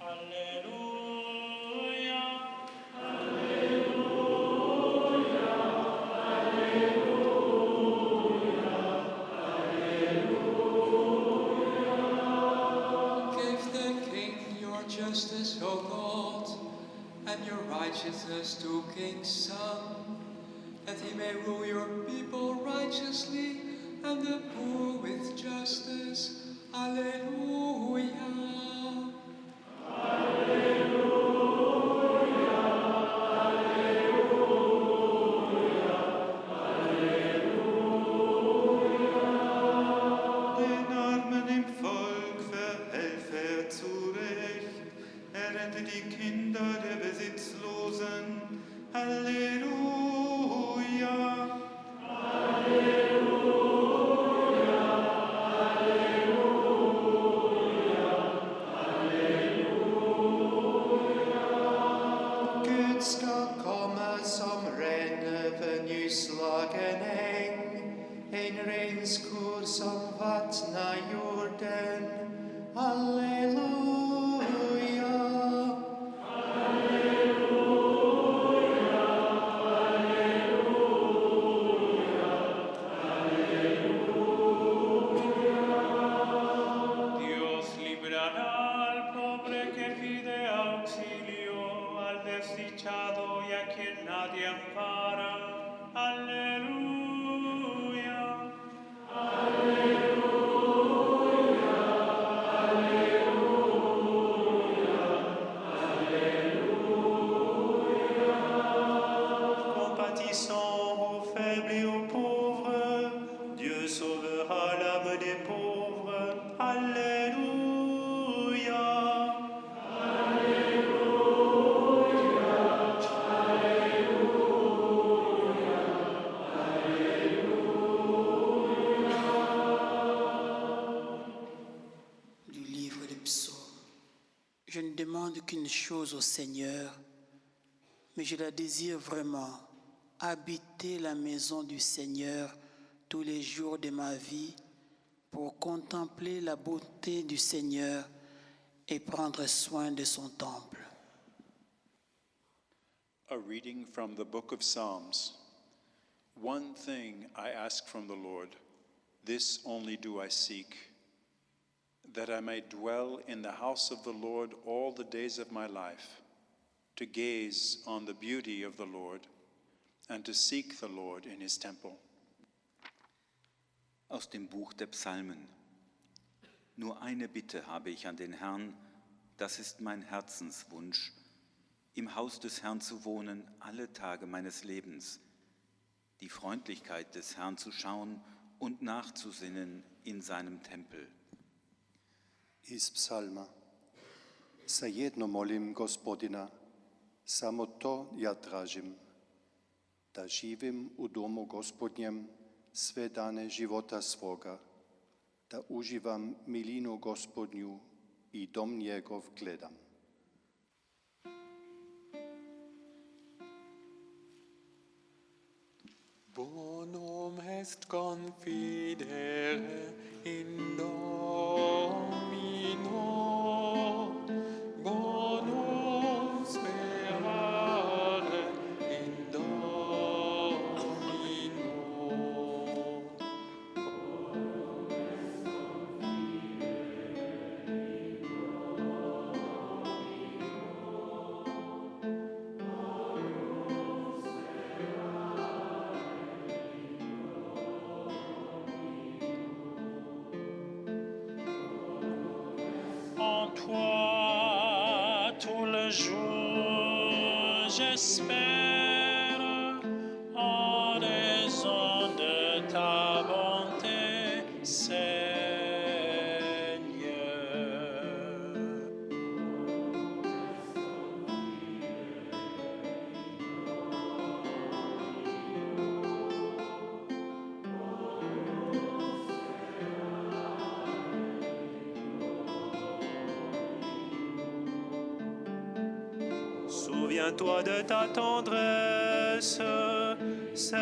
Alleluia. salvat na Jordan, Alleluia. Au Seigneur, mais je la désire vraiment, habiter la maison du Seigneur tous les jours de ma vie pour contempler la beauté du Seigneur et prendre soin de son temple. A reading from the book of Psalms. One thing I ask from the Lord, this only do I seek, that I may dwell in the house of the Lord all the days of my life, to gaze on the beauty of the Lord and to seek the Lord in his temple. Aus dem Buch der Psalmen. Nur eine Bitte habe ich an den Herrn, das ist mein Herzenswunsch, im Haus des Herrn zu wohnen alle Tage meines Lebens, die Freundlichkeit des Herrn zu schauen und nachzusinnen in seinem Tempel. Iz psalma. Sa jedno molim gospodina, samo to ja tražim, da živim u domu gospodnjem sve dane života svoga, da uživam milinu gospodnju i dom njegov gledam. Bonum est confidere in Domino. Souviens-toi de ta tendresse, Seigneur.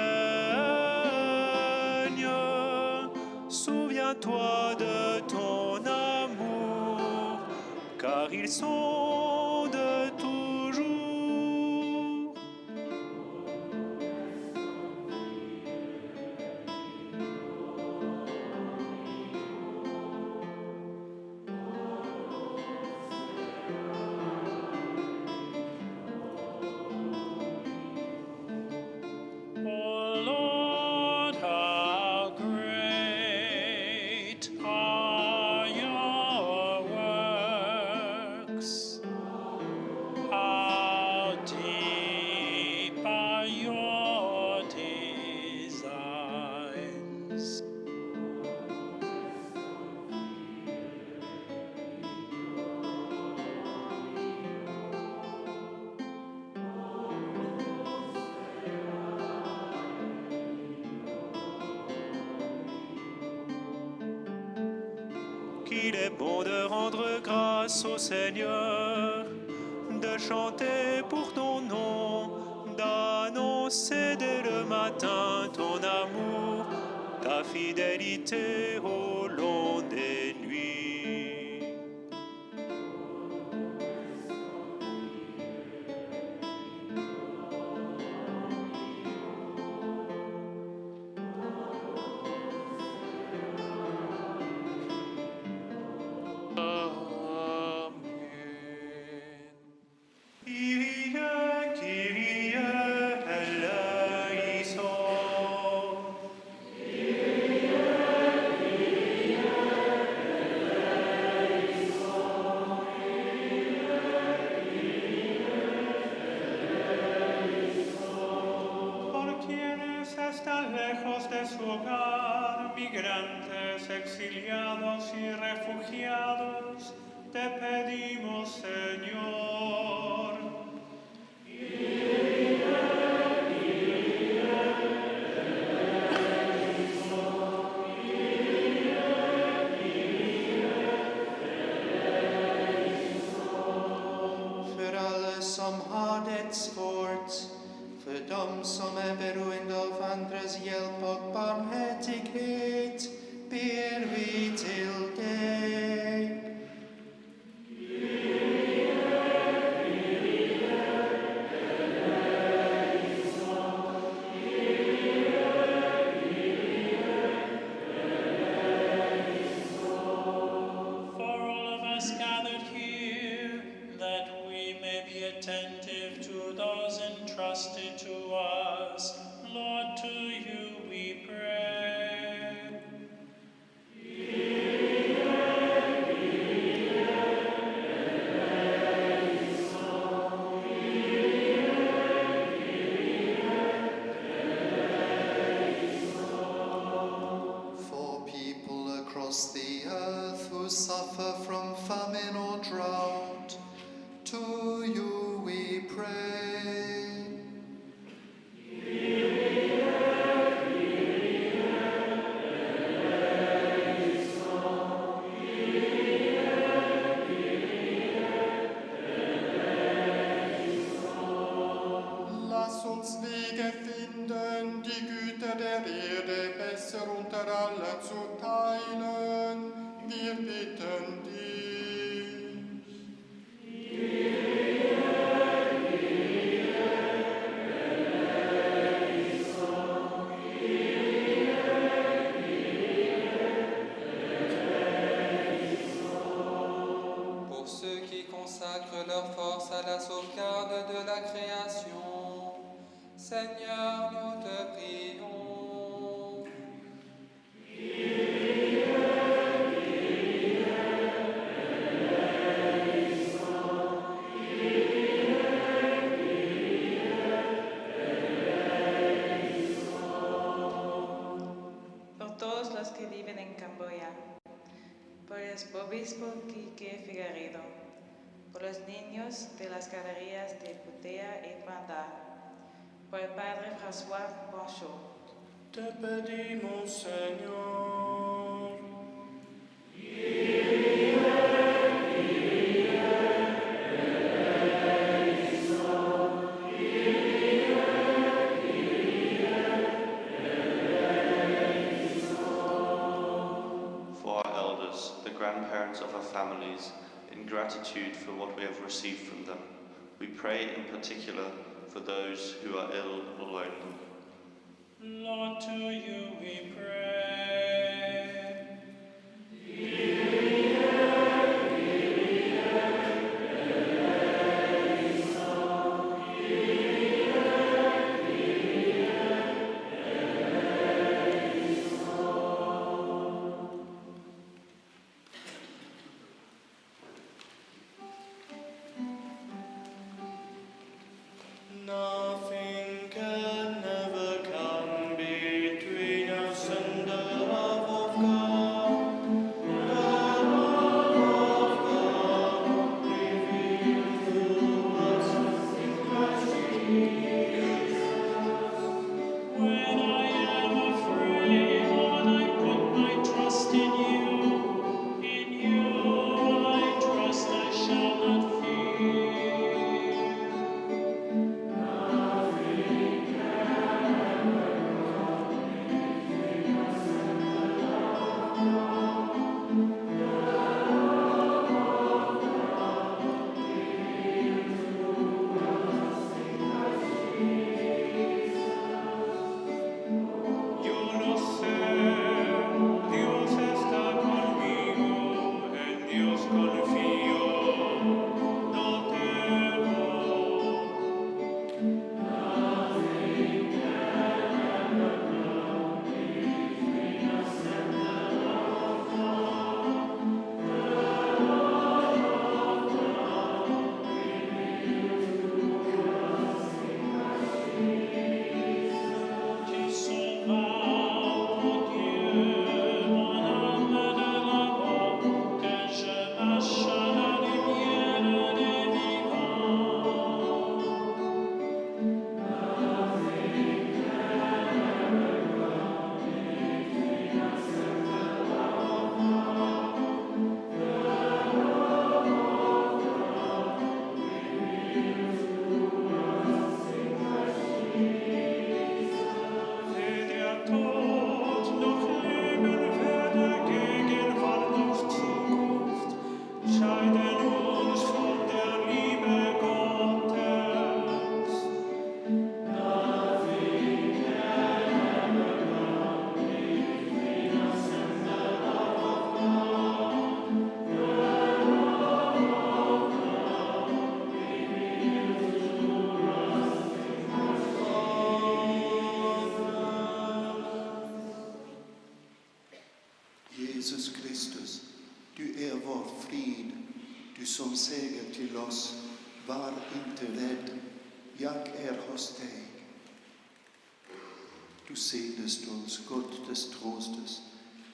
Souviens-toi de ton amour, car ils sont au Seigneur, de chanter pour ton nom, d'annoncer dès le matin ton amour, ta fidélité Domus omne peruendo fantres iel Putea y Panda, por el padre François Bonchot, Te pedimos, Señor. for our elders, the grandparents of our families, in gratitude for what we have received from them. We pray in particular for those who are ill or lonely. Lord, to you we pray.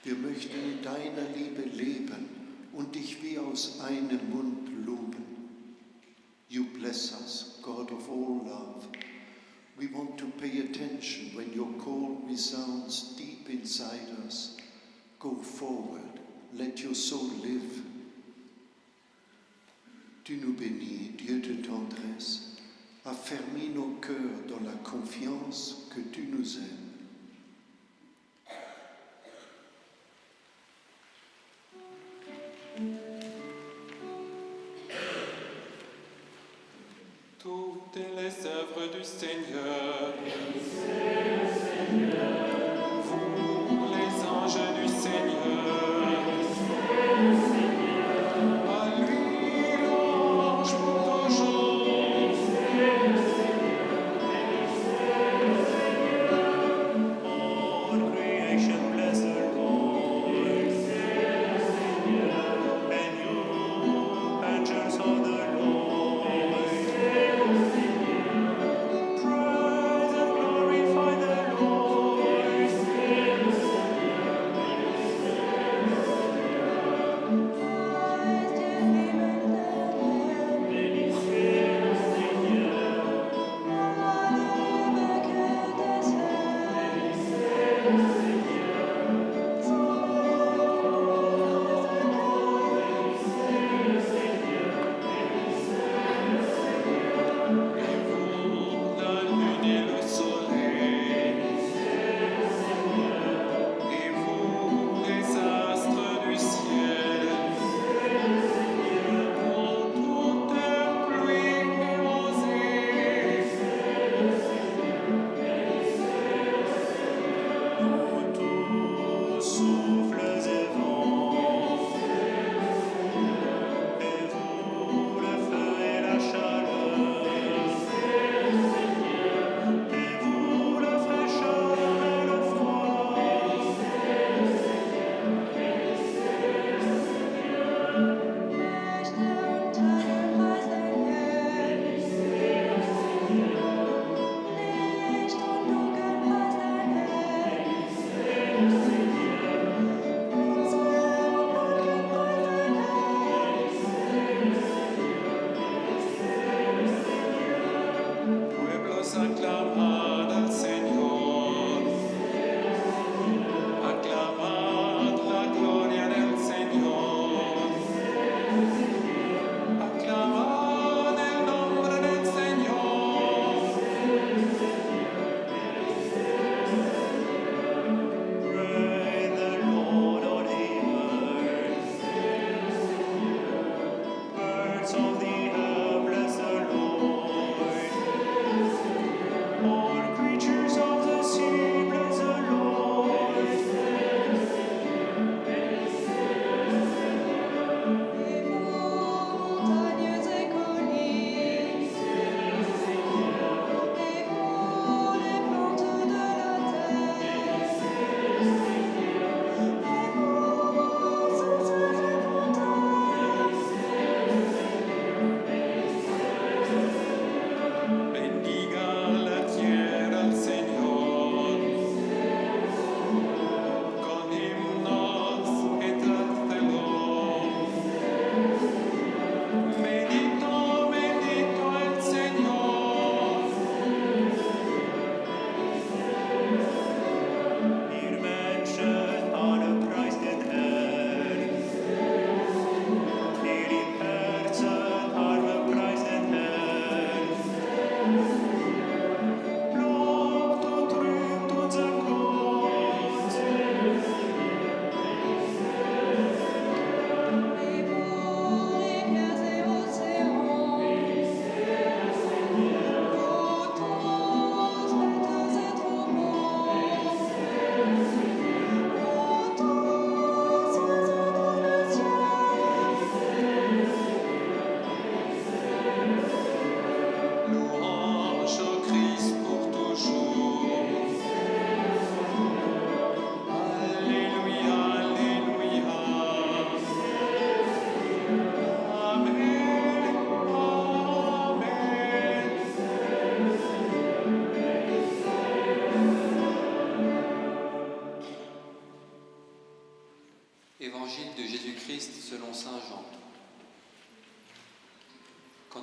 Wir möchten in deiner Liebe leben und dich wie aus einem Mund loben. You bless us, God of all love. We want to pay attention when your call resounds deep inside us. Go forward, let your soul live. Tu nous bénis, Dieu de tendresse, affermis nos cœurs dans la confiance que tu nous aimes.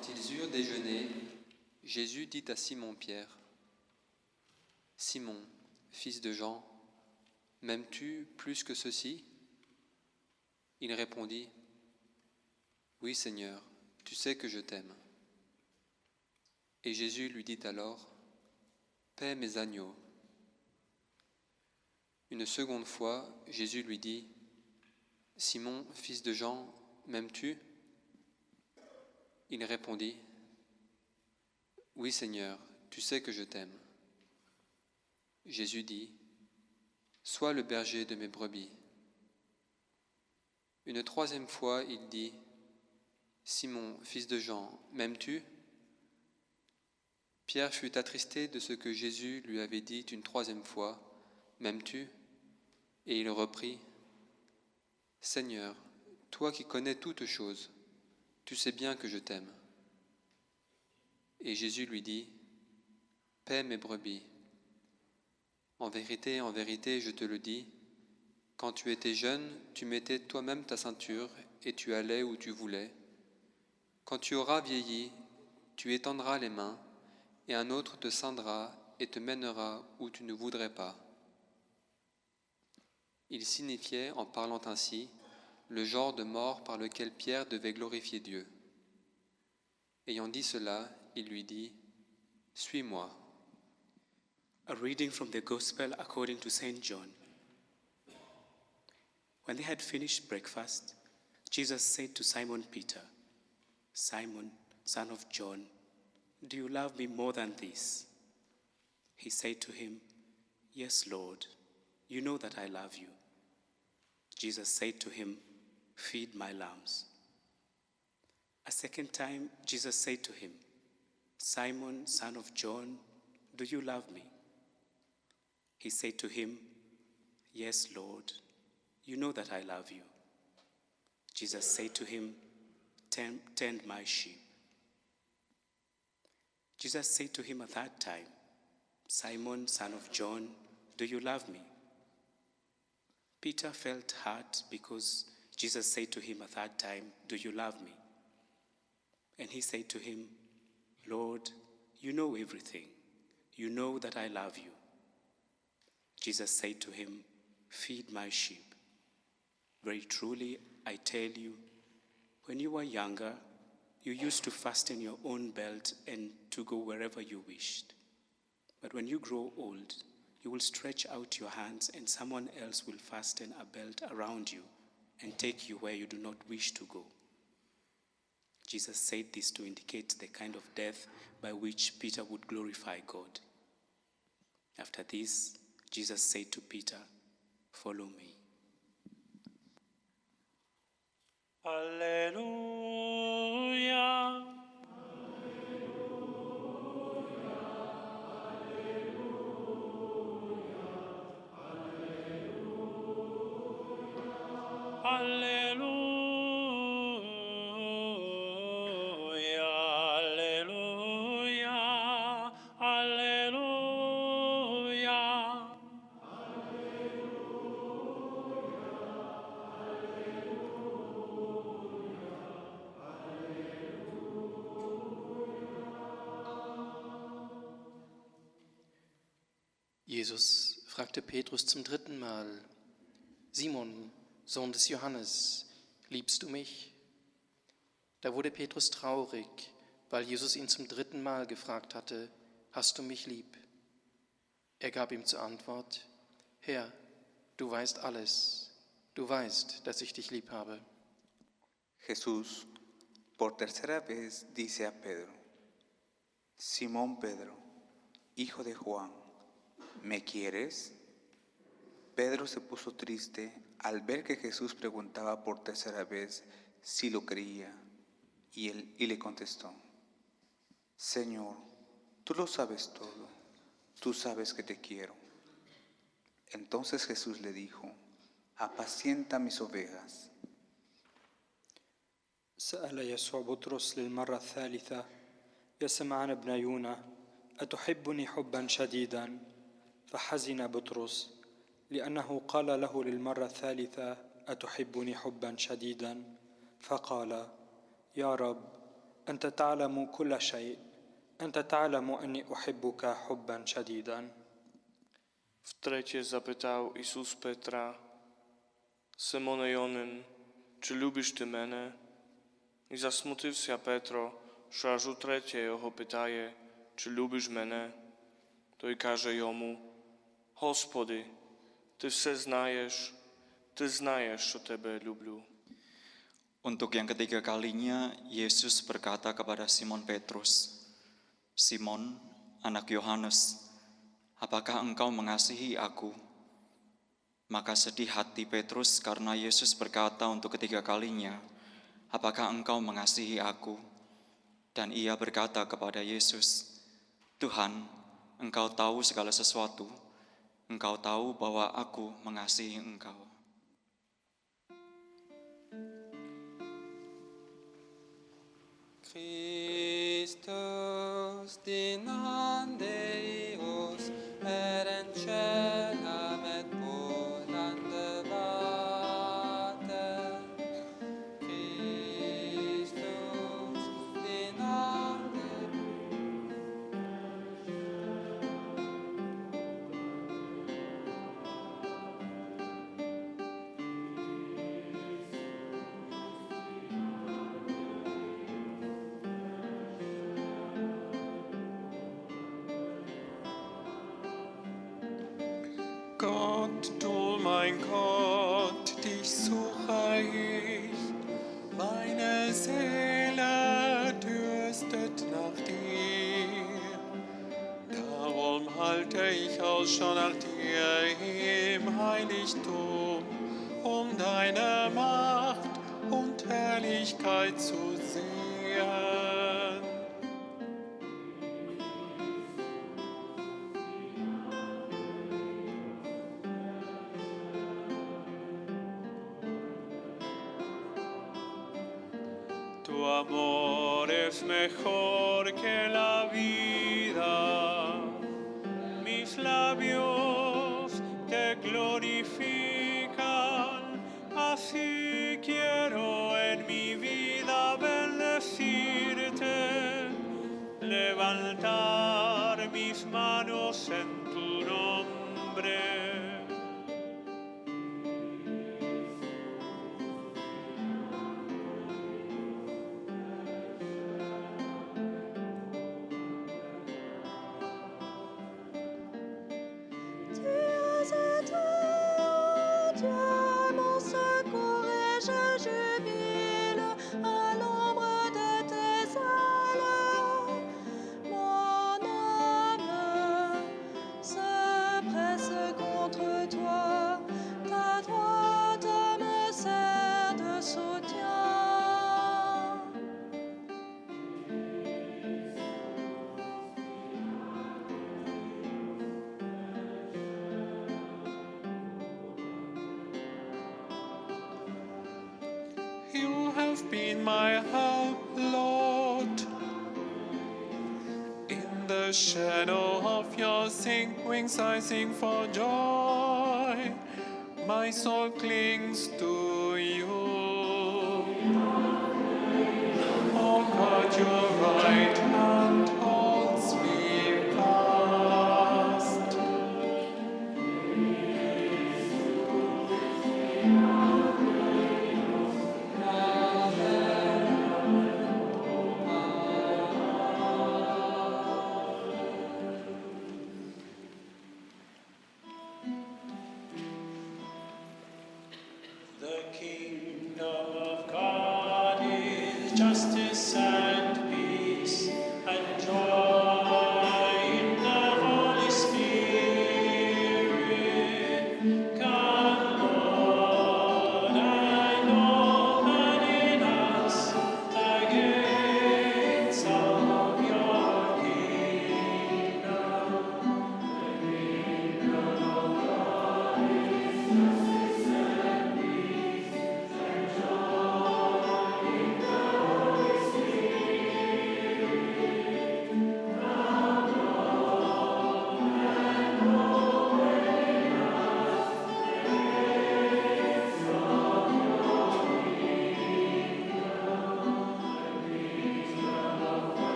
Quand ils eurent déjeuné, Jésus dit à Simon-Pierre, Simon, fils de Jean, m'aimes-tu plus que ceci? Il répondit, Oui Seigneur, tu sais que je t'aime. Et Jésus lui dit alors, Paix mes agneaux. Une seconde fois, Jésus lui dit, Simon, fils de Jean, m'aimes-tu? Il répondit, Oui Seigneur, tu sais que je t'aime. Jésus dit, Sois le berger de mes brebis. Une troisième fois, il dit, Simon, fils de Jean, m'aimes-tu? Pierre fut attristé de ce que Jésus lui avait dit une troisième fois, M'aimes-tu? Et il reprit, Seigneur, toi qui connais toutes choses, tu sais bien que je t'aime. Et Jésus lui dit, Paix mes brebis. En vérité, en vérité, je te le dis, quand tu étais jeune, tu mettais toi-même ta ceinture et tu allais où tu voulais. Quand tu auras vieilli, tu étendras les mains, et un autre te ceindra et te mènera où tu ne voudrais pas. Il signifiait, en parlant ainsi, le genre de mort par lequel Pierre devait glorifier Dieu. Ayant dit cela, il lui dit, Suis-moi. A reading from the Gospel according to St. John. When they had finished breakfast, Jesus said to Simon Peter, Simon, son of John, do you love me more than this? He said to him, Yes, Lord, you know that I love you. Jesus said to him, Feed my lambs. A second time, Jesus said to him, Simon, son of John, do you love me? He said to him, Yes, Lord, you know that I love you. Jesus said to him, Tend, my sheep. Jesus said to him a third time, Simon, son of John, do you love me? Peter felt hurt because Jesus said to him a third time, Do you love me? And he said to him, Lord, you know everything. You know that I love you. Jesus said to him, Feed my sheep. Very truly, I tell you, when you were younger, you used to fasten your own belt and to go wherever you wished. But when you grow old, you will stretch out your hands, and someone else will fasten a belt around you and take you where you do not wish to go. Jesus said this to indicate the kind of death by which Peter would glorify God. After this, Jesus said to Peter, Follow me. Alleluia. Jesus fragte Petrus zum dritten Mal, Simon, Sohn des Johannes, liebst du mich? Da wurde Petrus traurig, weil Jesus ihn zum dritten Mal gefragt hatte, hast du mich lieb? Er gab ihm zur Antwort, Herr, du weißt alles, du weißt, dass ich dich lieb habe. Jesús, por tercera vez, dice a Pedro, Simón Pedro, hijo de Juan, ¿me quieres? Pedro se puso triste al ver que Jesús preguntaba por tercera vez si lo creía, y él y le contestó, Señor, tú lo sabes todo, tú sabes que te quiero. Entonces Jesús le dijo, apacienta mis ovejas. سأل يسوع بطرس للمرة الثالثة يا سمعان ابن يونا أتحبني حبا شديدا فحزن بطرس لأنه قال له للمرة الثالثة أتحبني حبا شديدا فقال يا رب أنت تعلم كل شيء أنت تعلم أني أحبك حبا شديدا V trecie zapytał Isus Petra, Simone Jonin, чи любиш ти мене? І засмутився Петро, що аж утретє його питає, чи любиш мене? Той каже йому, Господи, ти все знаєш, ти знаєш, що тебе люблю. Untuk yang ketiga kalinya, Yesus berkata kepada Simon Petrus, Simon, anak Yohanes, apakah engkau mengasihi aku? Maka sedih hati Petrus karena Yesus berkata untuk ketiga kalinya, apakah engkau mengasihi aku? Dan ia berkata kepada Yesus, Tuhan, engkau tahu segala sesuatu, engkau tahu bahwa aku mengasihi engkau. Christus, nach dir im Heiligtum, um deine Macht und Herrlichkeit zu sehen. Tu amor es mejor You have been my help, Lord. In the shadow of your sing wings, I sing for joy. My soul clings to you. Oh God, your right hand